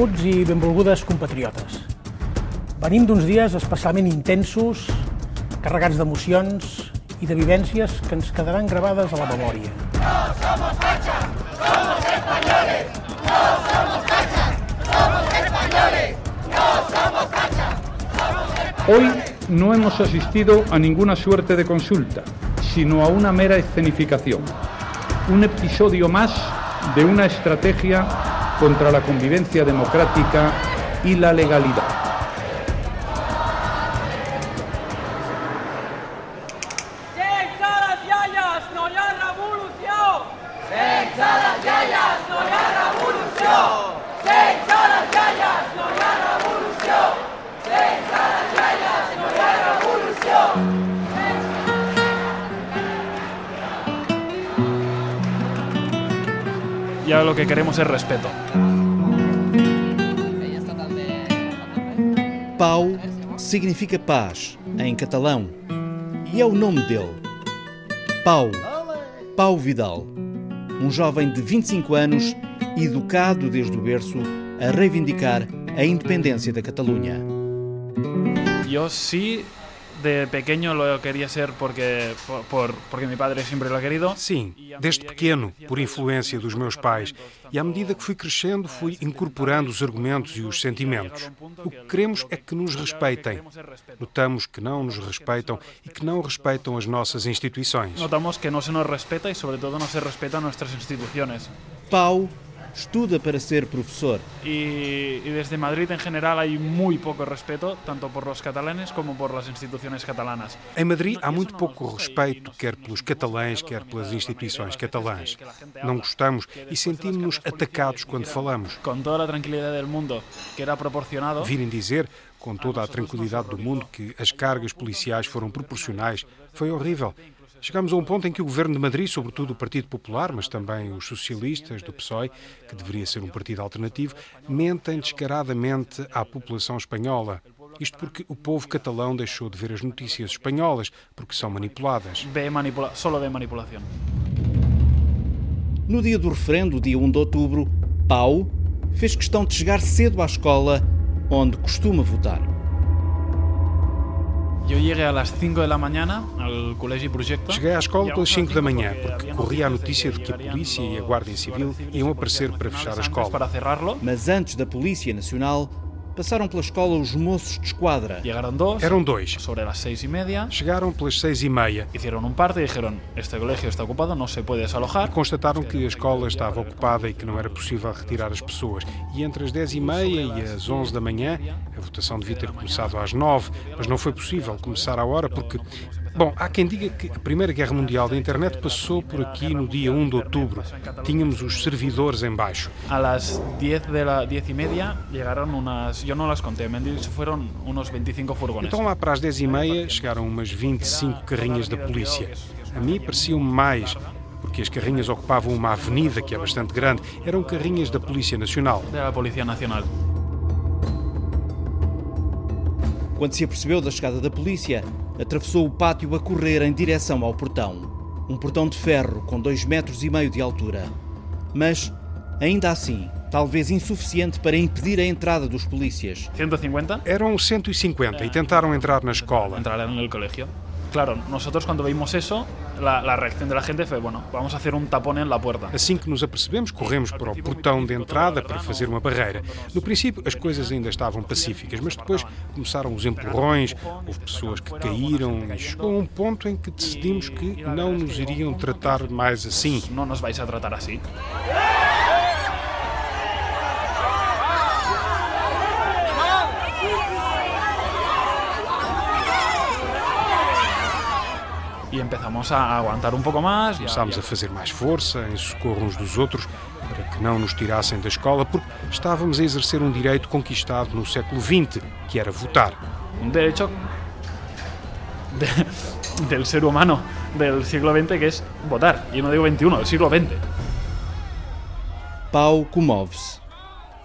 Benvolguts i benvolgudes compatriotes. Venim d'uns dies especialment intensos, carregats d'emocions i de vivències que ens quedaran gravades a la memòria. No somos fachas, somos españoles. No somos fachas, somos españoles. No somos fachas, somos españoles. Hoy no hemos asistido a ninguna suerte de consulta, sino a una mera escenificación. Un episodio más de una estrategia contra la convivencia democrática y la legalidad. Queremos es respeto. Pau significa paz em catalão e é o nome dele. Pau, Pau Vidal, um jovem de 25 anos, educado desde o berço a reivindicar a independência da Catalunha. Eu sim de pequeño lo quería ser porque, por, porque mi padre siempre lo ha querido. Sim, desde pequeno, por influência dos meus pais. E à medida que fui crescendo, fui incorporando os argumentos e os sentimentos. O que queremos é que nos respeitem. Notamos que não nos respeitam e que não respeitam as nossas instituições. Notamos que não se nos respeita e, sobretudo, não se respeitam nossas instituições. Pau estuda para ser professor. Y, y, desde Madrid en general hay muy poco respeto, tanto por los catalanes como por las instituciones catalanas. Em Madrid há muito pouco respeito, quer pelos catalães, quer pelas instituições catalãs. Não gostamos e sentimos-nos atacados quando falamos. Com toda a tranquilidade do mundo, que era proporcionado. Virem dizer, com toda a tranquilidade do mundo, que as cargas policiais foram proporcionais. Foi horrível. Chegamos a um ponto em que o governo de Madrid, sobretudo o Partido Popular, mas também os socialistas do PSOE, que deveria ser um partido alternativo, mentem descaradamente à população espanhola. Isto porque o povo catalão deixou de ver as notícias espanholas, porque são manipuladas. Manipula solo vê manipulação. No dia do referendo, dia 1 de outubro, Pau fez questão de chegar cedo à escola onde costuma votar. Eu cheguei às 5 da manhã ao colégio Projeto. Cheguei à escola pelas 5 da manhã, porque corria a notícia de que a polícia e a Guardia Civil iam aparecer para fechar a escola. Mas antes da Polícia Nacional, passaram pela escola os moços de esquadra. Eram dois. Sobre as seis e meia. Chegaram pelas seis e meia. Fizeram um parte e disseram: Este colégio está ocupado, não se pode desalojar. E constataram que a escola estava ocupada e que não era possível retirar as pessoas. E entre as dez e meia e as onze da manhã, a votação devia ter começado às nove, mas não foi possível começar à hora porque Bom, há quem diga que a Primeira Guerra Mundial da Internet passou por aqui no dia 1 de outubro. Tínhamos os servidores em baixo. A las 10 de la 10 e meia chegaram umas, eu não as contei, me foram uns 25 furgones. Então lá para as 10 e meia chegaram umas 25 carrinhas da polícia. A mim pareciam mais, porque as carrinhas ocupavam uma avenida que é bastante grande. Eram carrinhas da Polícia Nacional. Da Polícia Nacional. Quando se apercebeu da chegada da polícia, atravessou o pátio a correr em direção ao portão. Um portão de ferro com dois metros e meio de altura. Mas, ainda assim, talvez insuficiente para impedir a entrada dos polícias. 150? Eram 150 e tentaram entrar na escola. Entraram no colégio. Claro, nosotros cuando vimos eso, la, la, reacción de la gente fue, bueno, vamos a hacer un tapón en la puerta. Assim que nos apercebemos, corremos para o portão de entrada para fazer uma barreira. No princípio, as coisas ainda estavam pacíficas, mas depois começaram os empurrões, houve pessoas que caíram e chegou a um ponto em que decidimos que não nos iriam tratar mais assim. Não nos vais a tratar assim. E empezamos a aguantar um pouco mais. Começámos a fazer mais força, em socorro uns dos outros, para que não nos tirassem da escola, porque estávamos a exercer um direito conquistado no século XX, que era votar. Um direito de, del ser humano del siglo XX, que é votar. E não digo XXI, del siglo XX. Pau comove-se.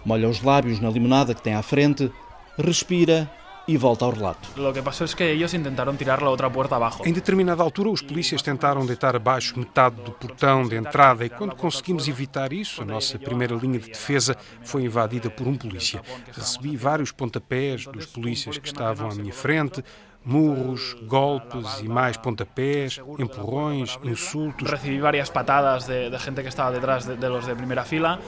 Molha os lábios na limonada que tem à frente, respira e volta ao relato. Lo que pasó es que ellos intentaron tirar la otra puerta abajo. Em determinada altura, os polícias tentaram deitar abaixo metade do portão de entrada e, quando conseguimos evitar isso, a nossa primeira linha de defesa foi invadida por um polícia. Recebi vários pontapés dos polícias que estavam à minha frente, murros, golpes e mais pontapés, empurrões, insultos. Recibí varias patadas de, de gente que estaba detrás de, de los de primera fila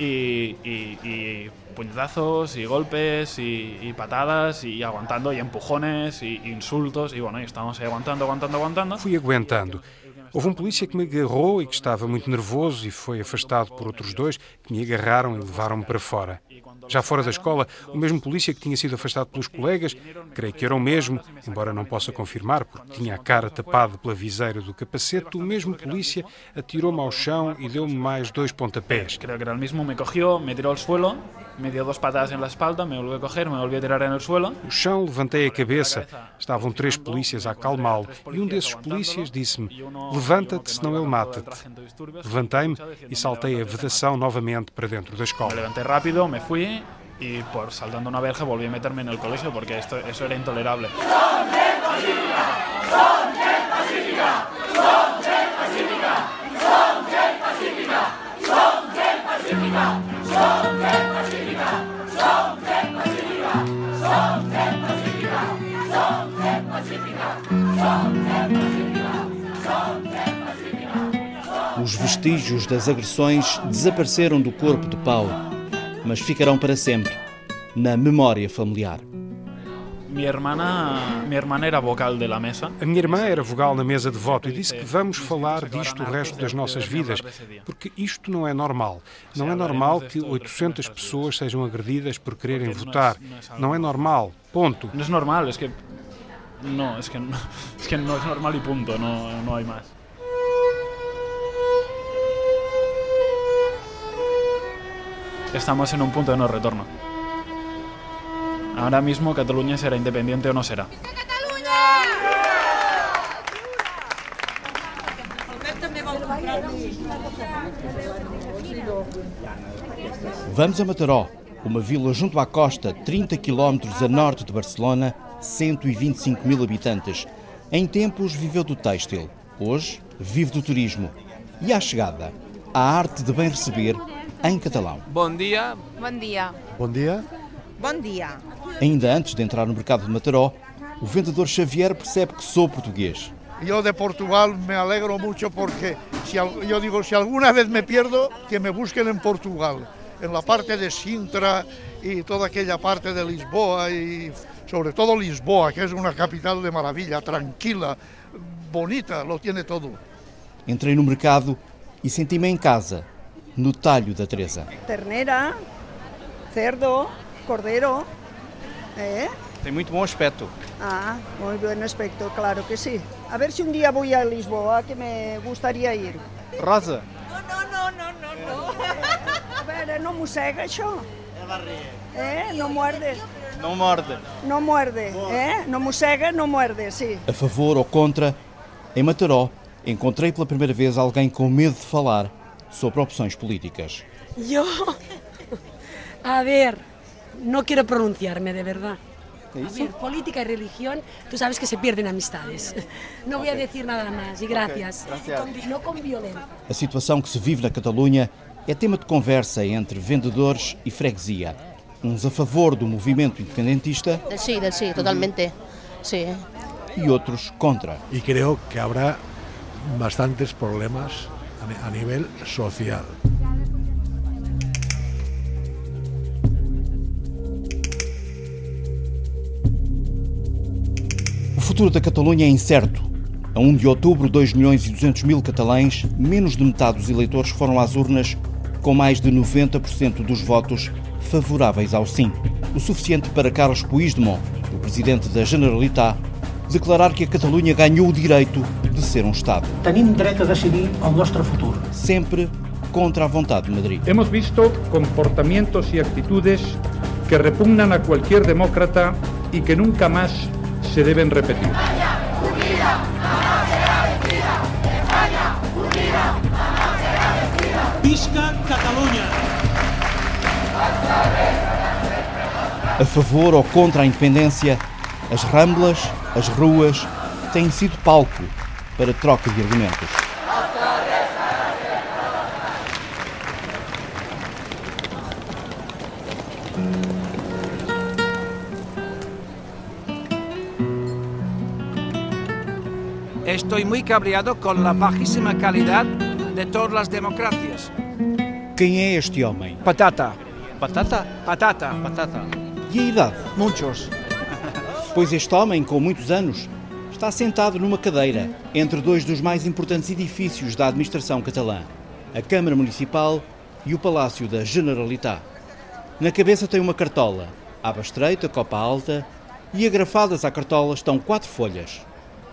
y, puñetazos y golpes y, y patadas y aguantando y empujones y, y insultos y bueno, y estábamos ahí aguantando, aguantando, aguantando. Fui aguentando. Houve um polícia que me agarrou e que estava muito nervoso e foi afastado por outros dois que me agarraram e levaram-me para fora. Já fora da escola, o mesmo polícia que tinha sido afastado pelos colegas, creio que era o mesmo, embora não possa confirmar porque tinha a cara tapada pela viseira do capacete, o mesmo polícia atirou-me ao chão e deu-me mais dois pontapés. Creo que era el mismo, me cogió, me tiró al suelo, me dio dos patadas en la espalda, me volvió a coger, me volvió a tirar el suelo. No chão, levantei a cabeça. Estavam três polícias a acalmá-lo e um desses polícias disse-me: Levanta-te, senão ele mata-te. Levantei-me e saltei a vedação novamente para dentro da Me escola. levanté rápido, me fui y por saltando una verja volví a meterme en el colegio porque esto, eso era intolerable. Os vestígios das agressões desapareceram do corpo de Paulo, mas ficarão para sempre na memória familiar. Mi hermana, mi hermana era vocal de la mesa. A minha irmã era vogal na mesa de voto e disse que vamos falar disto o resto das nossas vidas, porque isto não é normal. Não é normal que 800 pessoas sejam agredidas por quererem votar. Não é normal. Ponto. No es normal, es que no, es que que no es normal y punto, no, no hay más. Estamos en un punto de no retorno. Ahora mismo Cataluña será independiente o no será. Vamos a Mataró, uma vila junto à costa, 30 quilómetros a norte de Barcelona, 125 mil habitantes. Em tempos viveu do têxtil, hoje vive do turismo. E à chegada, a arte de bem receber em catalão. Bom dia, Bom dia. Bom dia. Bom dia. Ainda antes de entrar no mercado de Mataró, o vendedor Xavier percebe que sou português. Yo de Portugal me alegro mucho porque si, yo digo, si alguna vez me pierdo, que me busquen en Portugal, en la parte de Sintra y toda aquella parte de Lisboa y sobre todo Lisboa, que es una capital de maravilla, tranquila, bonita, lo tiene todo. Entrei no mercado e senti-me em casa, no talho da Teresa. ternera, cerdo, cordero. ¿Eh? tem muito bom aspecto. Ah, muy buen aspecto, claro que sí. A ver si un día voy a Lisboa, que me gustaría ir. Rosa, No, no, no, no, no. A veure, no mossega això. Eh? No muerde. não morde. No muerde, eh? No mossega, no muerde, sí. A favor ou contra, em Mataró, encontrei pela primeira vez alguém com medo de falar sobre opções políticas. Yo, a ver, no quiero pronunciarme de verdad. A ver, política y religión, tú sabes que se pierden amistades. No voy a decir nada más y gracias. Con- no con violencia. A situação que se vive na Catalunha é tema de conversa entre vendedores e freguesia. Uns a favor do movimento independentista Sí, del sí, totalmente. Sí. e outros contra. y creo que habrá bastantes problemas a ni- a nivel social. O futuro da Catalunha é incerto. A 1 de outubro, 2 milhões e 200 mil catalães, menos de metade dos eleitores foram às urnas, com mais de 90% dos votos favoráveis ao sim. O suficiente para Carlos Puigdemont, o presidente da Generalitat, declarar que a Catalunha ganhou o direito de ser um Estado, Tenim dret a decidir el nostre futur. sempre contra a vontade de Madrid. Hemos visto comportamientos y actitudes que repugnan a cualquier demócrata y que nunca más se deben repetir. Visca Catalunya! A favor ou contra a independência, as ramblas, as ruas, têm sido palco para troca de argumentos. Estoy muy cabreado con la bajísima calidad de todas las democracias. Quem é este homem? Patata. Patata? Patata. Patata. E a idade? Muchos. Pois este homem, com muitos anos, está sentado numa cadeira entre dois dos mais importantes edifícios da administração catalã, a Câmara Municipal e o Palácio da Generalitat. Na cabeça tem uma cartola, aba estreita, copa alta, e agrafadas à cartola estão quatro folhas.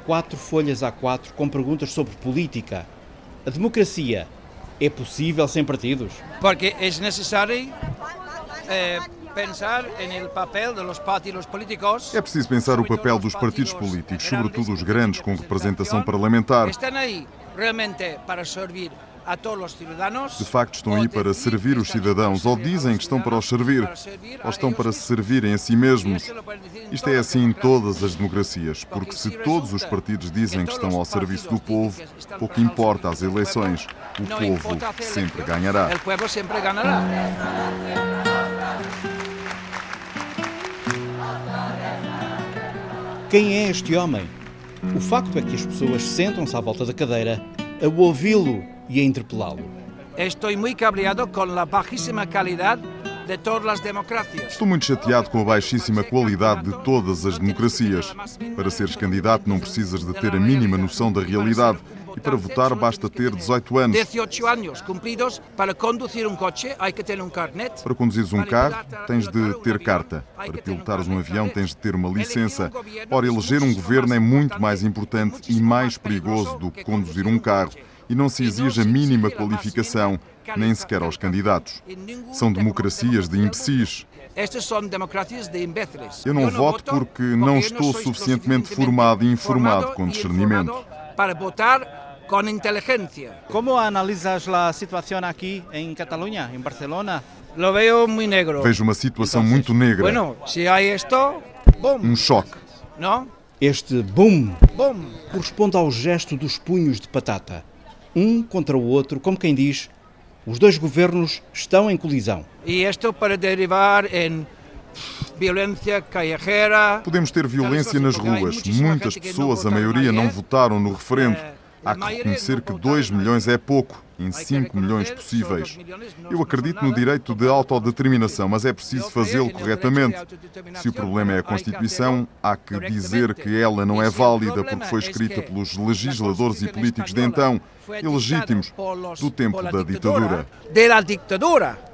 Quatro folhas A4 com perguntas sobre política. A democracia é possível sem partidos? Porque es necesario eh, É preciso pensar o papel dos partidos políticos, sobretudo os grandes com representação parlamentar. Están ahí realmente para servir. De facto, estão aí para servir os cidadãos, ou dizem que estão para os servir, ou estão para se servirem a si mesmos. Isto é assim em todas as democracias, porque se todos os partidos dizem que estão ao serviço do povo, pouco importa as eleições, o povo sempre ganhará. Quem é este homem? O facto é que as pessoas sentam-se à volta da cadeira a ouvi-lo e a interpelá-lo. Estoy muy cabreado con la bajísima calidad de todas las democracias. Estou muito chateado com a baixíssima qualidade de todas as democracias. Para seres candidato não precisas de ter a mínima noção da realidade e para votar basta ter 18 anos. 18 años cumplidos para conducir un coche hay que tener un carnet. Para conduzires um carro, tens de ter carta. Para pilotares um avião, tens de ter uma licença. Ora, eleger um governo é muito mais importante e mais perigoso do que conduzir um carro. E não se exige a mínima qualificação, nem sequer aos candidatos. São democracias de imbecis. Estas son democracias de imbéciles. Eu não voto porque não estou suficientemente formado e informado com discernimento. Para votar con inteligencia. ¿Cómo analizas la situación aquí en Cataluña, en Barcelona? Lo veo muy negro. Vejo uma situação muito negra. Bueno, si hay esto, boom, Um choque. ¿no? Este boom Boom. corresponde ao gesto dos punhos de patata. Um contra o outro, como quem diz, os dois governos estão em colisão. Y esto para derivar en violencia callejera. Podemos ter violência nas ruas. Muitas pessoas, a maioria, não votaram no referendo. Há que reconhecer que 2 milhões é pouco em 5 milhões possíveis. Eu acredito no direito de autodeterminação, mas é preciso fazê-lo corretamente. Se o problema é a Constituição, há que dizer que ela não é válida porque foi escrita pelos legisladores e políticos de então, ilegítimos, do tempo da ditadura.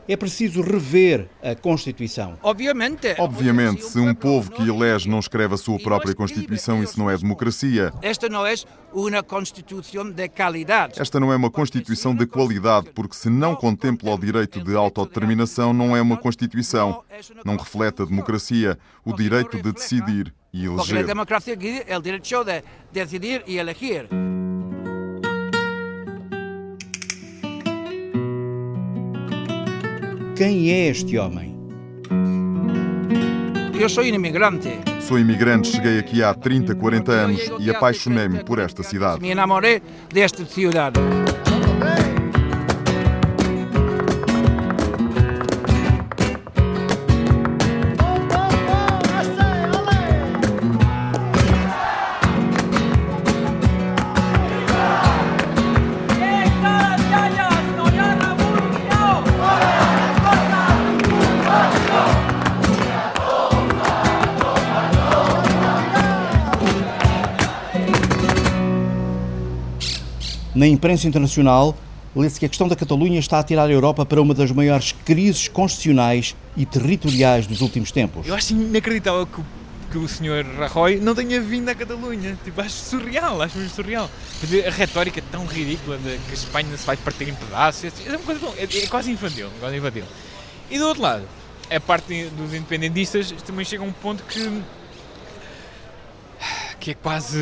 É preciso rever a Constituição. Obviamente. Obviamente, se um povo que elege não escreve a sua própria Constituição, isso não é democracia. Esta no es una constitución de calidad. Esta não é uma Constituição de qualidade, porque se não contempla o direito de autodeterminação, não é uma Constituição. Não reflete a democracia, o direito de decidir e Porque la eleger. democracia quiere el derecho de decidir y elegir. Quem é este homem? Yo soy un inmigrante. Sou imigrante, cheguei aqui há 30, 40 anos e apaixonei-me por esta cidade. Me enamoré de esta Na imprensa internacional, lê-se que a questão da Catalunha está a tirar a Europa para uma das maiores crises constitucionais e territoriais dos últimos tempos. Eu acho inacreditável que que o senhor Rajoy não tenha vindo à Catalunha. Tipo, acho surreal, acho mesmo surreal. A retórica tão ridícula de que a Espanha se vai partir em pedaços. É uma coisa tão, é, é quase infantil, quase infantil. E do outro lado, a parte dos independentistas também chega a um ponto que que é quase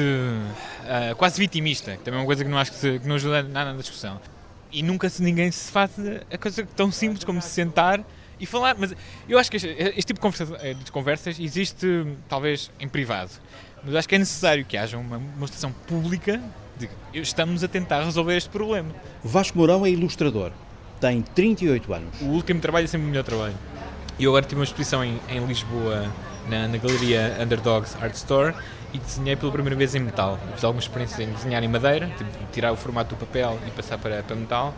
ah, quase vitimista, que também é uma coisa que não acho que, se- que não ajuda nada na discussão. E nunca se ninguém se faz a coisa tão simples como se sentar e falar. Mas eu acho que este, este tipo de, conversa, eh, de conversas existe talvez em privado, mas acho que é necessário que haja uma demonstração pública de que estamos a tentar resolver este problema. Vasco Mourão é ilustrador, tem 38 anos. O último trabalho é sempre o melhor trabalho. E eu agora tive uma exposição em, em Lisboa, na, na, galeria Underdogs Art Store, e desenhei pela primeira vez em metal. Fiz algumas experiências em desenhar em madeira, tipo, tirar o formato do papel e passar para, para metal,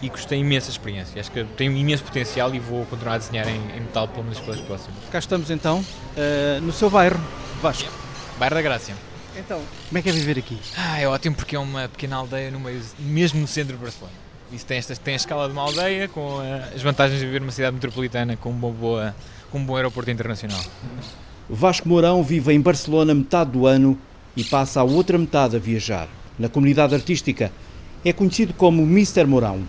e gostei imensa experiência. Acho que tenho um imenso potencial e vou continuar a desenhar em, em metal pelo menos pelas próximas. Cá estamos então, uh, no seu bairro, Vasco. Yeah. Bairro da Grácia. Então, como é que é viver aqui? Ah, é ótimo porque é uma pequena aldeia no meio, mesmo no centro de Barcelona. Isso tem, esta, tem a escala de uma aldeia com uh, as vantagens de viver numa cidade metropolitana com, uma boa, com um bom aeroporto internacional. Vasco Mourão vive em Barcelona metade do ano e passa a outra metade a viajar. Na comunidade artística é conhecido como Mr. Mourão,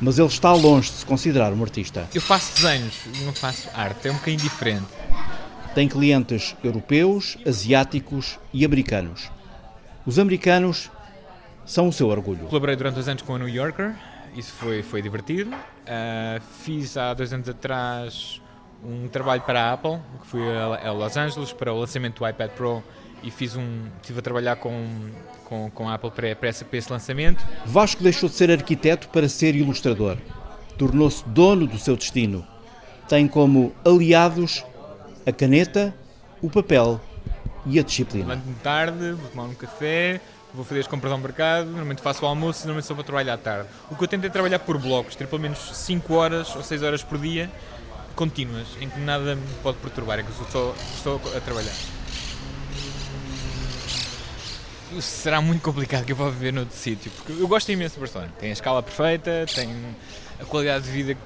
mas ele está longe de se considerar um artista. Eu faço desenhos, não faço arte, é um bocadinho diferente. Tem clientes europeus, asiáticos e americanos. Os americanos são o seu orgulho. Colaborei durante dois anos com a New Yorker, isso foi, foi divertido. Uh, fiz há dois anos atrás um trabalho para a Apple, que fui a, Los Angeles para o lançamento do iPad Pro e fiz um, estive a trabalhar com, com, com a Apple para, para, esse, para esse lançamento. Vasco deixou de ser arquiteto para ser ilustrador. Tornou-se dono do seu destino. Tem como aliados a caneta, o papel e a disciplina. Levanto-me tarde, vou tomar um café, vou fazer as compras ao mercado, normalmente faço o almoço e normalmente só para trabalhar à tarde. O que eu tento é trabalhar por blocos, ter pelo menos 5 horas ou 6 horas por dia contínuas, em que nada me pode perturbar, em que eu só estou a trabalhar. Será muito complicado que eu vá viver noutro sítio, porque eu gosto imenso de Barcelona. Tem a escala perfeita, tem a qualidade de vida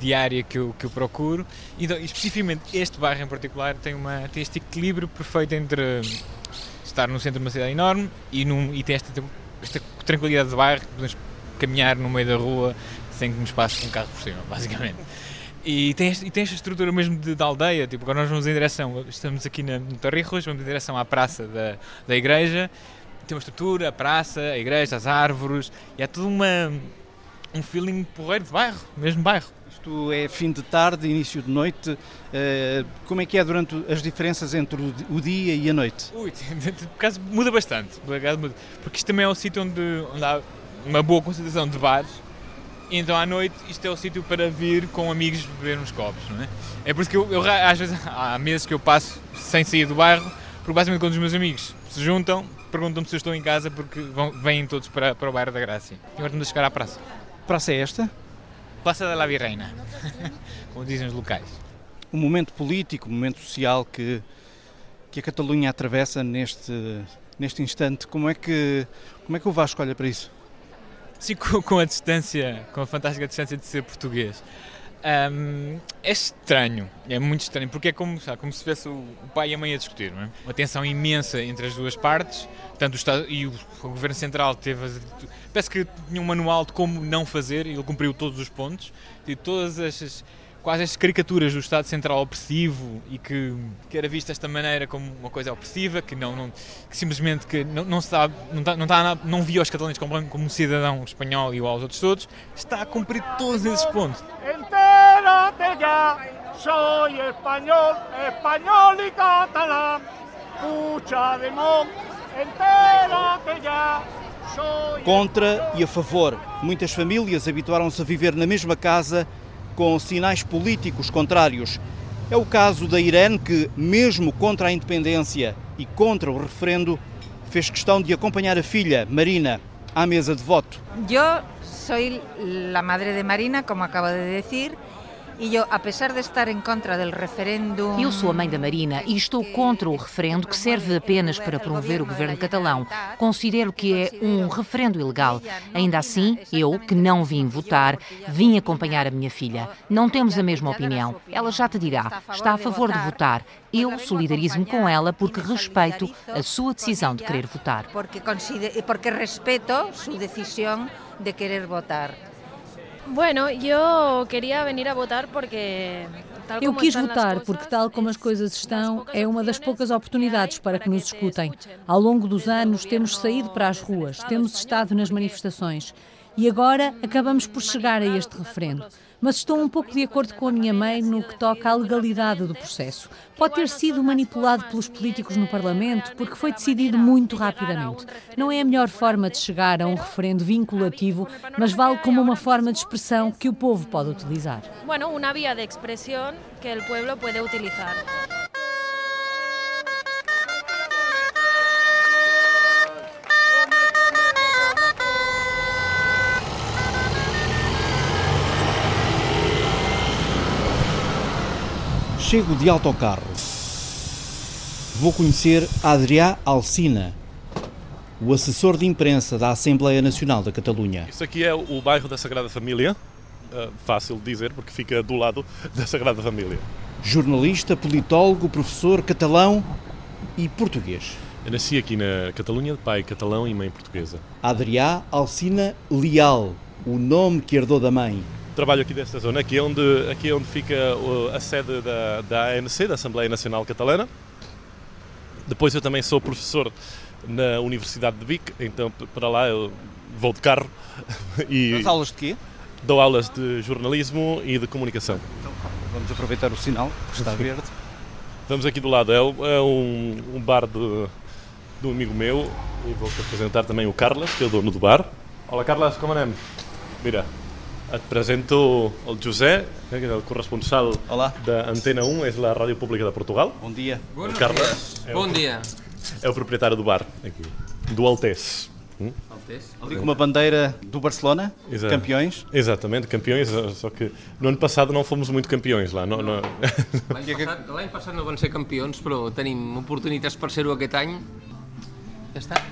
diária que eu, que eu procuro. Então, especificamente este bairro em particular tem, uma, tem este equilíbrio perfeito entre estar no centro de uma cidade enorme e, num, e tem esta, esta tranquilidade de bairro, podemos caminhar no meio da rua sem que nos passe um carro por cima, basicamente. E tem, e tem esta estrutura mesmo de, de, aldeia, tipo, quando nós vamos em direção, estamos aqui na, no Torrijos, vamos em direção à praça da, da igreja, tem uma estrutura, a praça, a igreja, as árvores, e há tudo uma, um feeling porreiro de bairro, mesmo bairro. Isto é fim de tarde, início de noite. Uh, como é que é durante as diferenças entre o dia e a noite? Ui, por acaso muda bastante, porque isto também é um sítio onde, onde há uma boa concentração de bares. Então à noite isto é o sítio para vir com amigos beber uns copos, não é? É por isso que eu, eu, às vezes há meses que eu passo sem sair do bairro, porque basicamente quando os meus amigos se juntam, perguntam-me se eu estou em casa porque vão, vêm todos para, para o bairro da Graça. E agora estamos a chegar à praça. Praça é esta? Praça da La Virreina, como dizem os locais. O momento político, o momento social que, que a Catalunha atravessa neste, neste instante, como é, que, como é que o Vasco olha para isso? Sim, com, a distância, com a fantástica distância de ser português. Um, é estranho, é muito estranho, porque é como, sabe, como se tivesse o, pai e a mãe a discutir, é? Uma tensão imensa entre as duas partes, tanto o Estado e o, o Governo Central teve. Parece que tinha um manual de como não fazer e ele cumpriu todos os pontos, e todas as quase as caricaturas do Estado Central opressivo e que, que era vista desta maneira como uma coisa opressiva, que não, não que simplesmente que não, não sabe, não, tá, não, tá, não via os catalães como, como um cidadão espanhol igual aos outros todos, está a cumprir todos esses pontos. Entérate já, sou espanhol, espanhol e catalão, puxa de mon, entérate já. Contra e a favor. Muitas famílias habituaram-se a viver na mesma casa com sinais políticos contrários. É o caso da Irene, que, mesmo contra a independência e contra o referendo, fez questão de acompanhar a filha, Marina, à mesa de voto. Eu sou a madre de Marina, como acaba de dizer, e eu, apesar de estar em contra do referendo. Eu sou a mãe da Marina e estou contra o referendo que serve apenas para promover o governo catalão. Considero que é um referendo ilegal. Ainda assim, eu, que não vim votar, vim acompanhar a minha filha. Não temos a mesma opinião. Ela já te dirá. Está a favor de votar. Eu solidarizo-me com ela porque respeito a sua decisão de querer votar. Porque, porque respeito sua decisão de querer votar. Bueno, eu queria venir a votar porque eu quis votar porque, tal como as coisas estão, é uma das poucas oportunidades para que nos escutem. Ao longo dos anos, temos saído para as ruas, temos estado nas manifestações. E agora acabamos por chegar a este referendo. Mas estou um pouco de acordo com a minha mãe no que toca à legalidade do processo. Pode ter sido manipulado pelos políticos no Parlamento porque foi decidido muito rapidamente. Não é a melhor forma de chegar a um referendo vinculativo, mas vale como uma forma de expressão que o povo pode utilizar. Bueno, uma via de expressão que o povo pode utilizar. Chego de autocarro. Vou conhecer Adrià Alcina, o assessor de imprensa da Assembleia Nacional da Catalunha. Isso aqui é o bairro da Sagrada Família. Uh, fácil de dizer porque fica do lado da Sagrada Família. Jornalista, politólogo, professor catalão e português. Eu nasci aqui na Catalunha, de pai catalão e mãe portuguesa. Adrià Alcina Leal, o nome que herdou da mãe. Trabalho aqui desta zona, aqui é onde, aqui é onde fica a sede da, da ANC, da Assembleia Nacional Catalana. Depois eu também sou professor na Universidade de Vic, então para lá eu vou de carro. E aulas de quê? Dou aulas de jornalismo e de comunicação. Então, vamos aproveitar o sinal, que está verde. Estamos aqui do lado, é, é um, um bar de, de um amigo meu e vou-te apresentar também o Carlos, que é o dono do bar. Olá Carlos, como é? Mira, et presento el José, que és el corresponsal d'Antena 1, és la ràdio pública de Portugal. Bon dia. El Carles. Bon dia. É o proprietário do bar, aqui. Do Altés. Hum? Altés. Ali com uma bandeira do Barcelona, Exato. campeões. Exatamente, campeões, só que no ano passado não fomos muito campeões lá. No, no... L'any passat, passat no van ser campions, però tenim oportunitats per ser-ho aquest any. Ja està.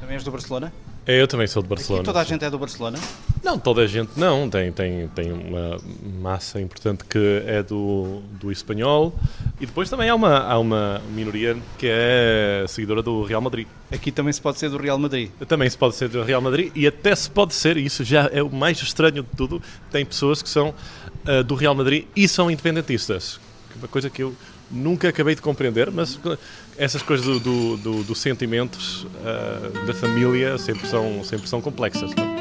Também és do Barcelona? É, eu também sou de Barcelona. Aqui toda a gente é do Barcelona? Não, toda a gente não. Tem, tem, tem uma massa importante que é do, do espanhol e depois também há uma, há uma minoria que é seguidora do Real Madrid. Aqui também se pode ser do Real Madrid? Também se pode ser do Real Madrid e até se pode ser, e isso já é o mais estranho de tudo, tem pessoas que são uh, do Real Madrid e são independentistas. Uma coisa que eu nunca acabei de compreender, mas essas coisas dos do, do, do sentimentos uh, da família sempre são, sempre são complexas. Não?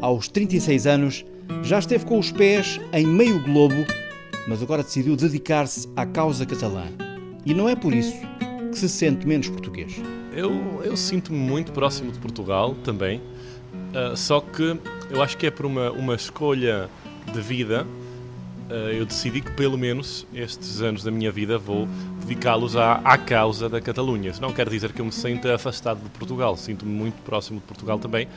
Aos 36 anos, já esteve com os pés em meio globo, mas agora decidiu dedicar-se à causa catalã. E não é por isso que se sente menos português. Eu, eu sinto-me muito próximo de Portugal também, uh, só que eu acho que é por uma, uma escolha de vida. Uh, eu decidi que pelo menos estes anos da minha vida vou dedicá-los à, à causa da Catalunha. Isso não quer dizer que eu me sinta afastado de Portugal, sinto-me muito próximo de Portugal também,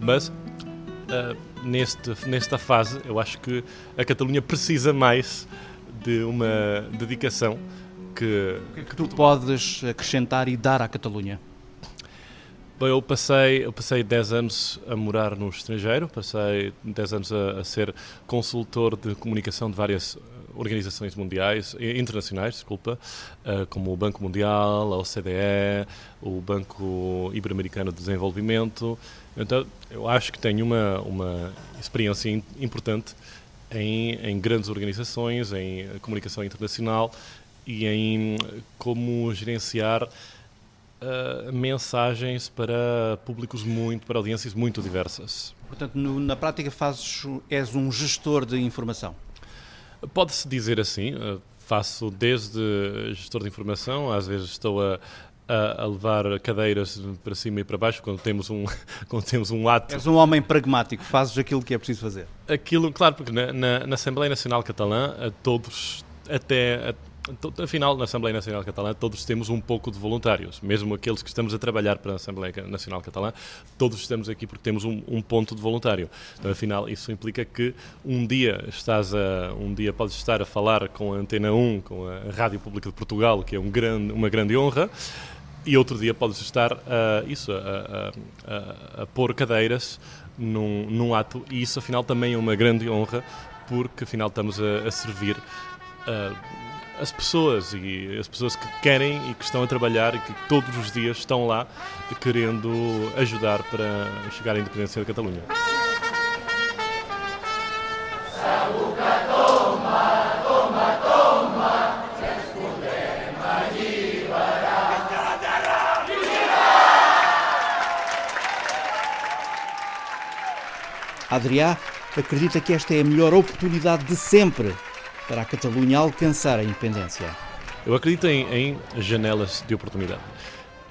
mas uh, neste, nesta fase eu acho que a Catalunha precisa mais de uma dedicação que, o que é que tu podes acrescentar e dar à Catalunha? Bem, eu passei, eu passei 10 anos a morar no estrangeiro, passei 10 anos a, a ser consultor de comunicação de várias organizações mundiais, internacionais, desculpa, como o Banco Mundial, a OCDE, o Banco Ibero-Americano de Desenvolvimento. Então, eu acho que tenho uma, uma experiência importante em, em grandes organizações, em comunicação internacional e em como gerenciar uh, mensagens para públicos muito, para audiências muito diversas. Portanto, no, na prática fazes, és um gestor de informação? Pode-se dizer assim, uh, faço desde gestor de informação, às vezes estou a, a, levar cadeiras para cima e para baixo quando temos um, quando temos um ato. És um homem pragmático, fazes aquilo que é preciso fazer. Aquilo, claro, porque na, na, na Assembleia Nacional Catalã, todos, até, Afinal, na Assembleia Nacional Catalã, todos temos um pouco de voluntários, mesmo aqueles que estamos a trabalhar para a Assembleia Nacional Catalã, todos estamos aqui porque temos um, um ponto de voluntário. Então, afinal, isso implica que um dia estás a, um dia podes estar a falar com a Antena 1, com a Rádio Pública de Portugal, que é um grande, uma grande honra, e outro dia podes estar a, isso, a, a, a pôr cadeiras num, num, ato, e isso afinal também é uma grande honra, porque afinal estamos a, servir as pessoas e as pessoas que querem e que estão a trabalhar e que todos os dias estão lá querendo ajudar para chegar à independência da Catalunha. Adriá acredita que esta é a melhor oportunidade de sempre para a Catalunha alcançar a independência. Eu acredito em, em janelas de oportunidade.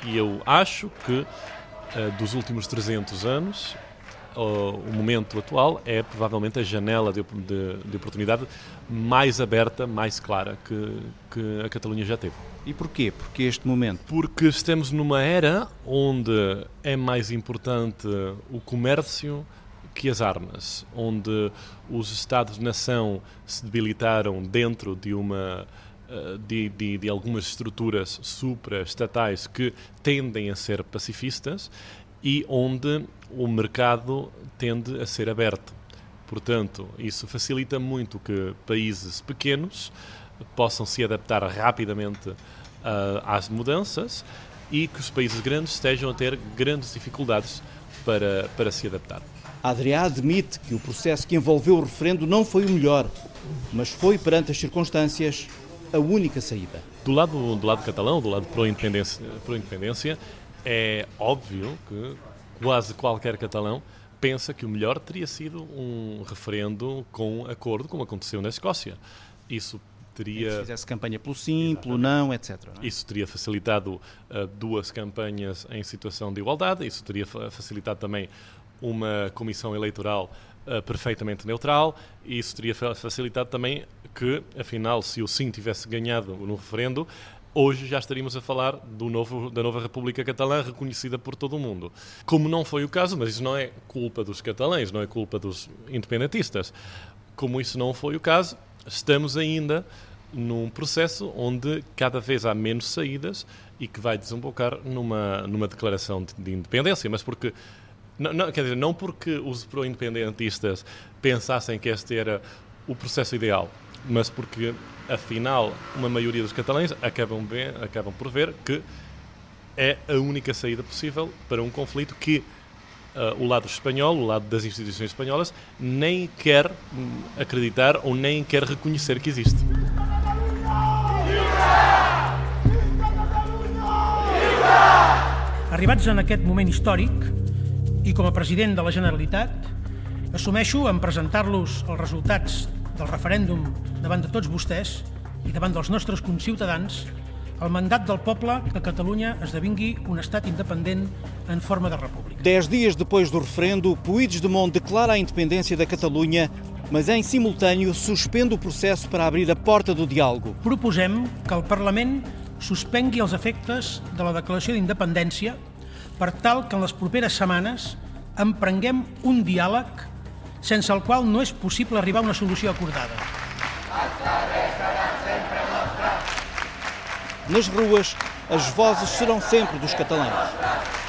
E eu acho que uh, dos últimos 300 anos, uh, o momento atual é provavelmente a janela de, de, de oportunidade mais aberta, mais clara que, que a Catalunha já teve. E porquê? Porque este momento? Porque estamos numa era onde é mais importante o comércio que as armas, onde os Estados-nação se debilitaram dentro de uma eh, de, de, de, algumas estruturas supra-estatais que tendem a ser pacifistas e onde o mercado tende a ser aberto. Portanto, isso facilita muito que países pequenos possam se adaptar rapidamente uh, às mudanças e que os países grandes estejam a ter grandes dificuldades para, para se adaptar. Adrià admite que o processo que envolveu o referendo não foi o melhor, mas foi, perante as circunstâncias, a única saída. Do lado, do lado catalão, do lado pró-independência, pró-independência, é óbvio que quase qualquer catalão pensa que o melhor teria sido um referendo com acordo, como aconteceu na Escócia. Isso teria. Se fizesse campanha pelo sim, pelo não, etc. Não é? Isso teria facilitado uh, duas campanhas em situação de igualdade, isso teria facilitado também uma comissão eleitoral uh, perfeitamente neutral e isso teria facilitado também que, afinal, se o sim tivesse ganhado no referendo, hoje já estaríamos a falar do novo, da nova República Catalã reconhecida por todo o mundo. Como não foi o caso, mas isso não é culpa dos catalães, não é culpa dos independentistas. Como isso não foi o caso, estamos ainda num processo onde cada vez há menos saídas e que vai desembocar numa, numa declaração de, de independência, mas porque não, não, quer dizer, não porque os pro-independentistas pensassem que este era o processo ideal, mas porque, afinal, uma maioria dos catalães acabam, bem, acabam por ver que é a única saída possível para um conflito que uh, o lado espanhol, o lado das instituições espanholas, nem quer acreditar ou nem quer reconhecer que existe. Arribats en aquest moment històric, i com a president de la Generalitat assumeixo en presentar-los els resultats del referèndum davant de tots vostès i davant dels nostres conciutadans el mandat del poble que Catalunya esdevingui un estat independent en forma de república. Dez dias depois do referendo, Puigdemont declara a independência da Catalunha, mas em simultâneo suspende o processo para abrir a porta do diálogo. Proposem que el Parlament suspengui els efectes de la declaració d'independència per tal que en les properes setmanes emprenguem un diàleg sense el qual no és possible arribar a una solució acordada. Nas ruas, as vozes serão sempre dos catalães.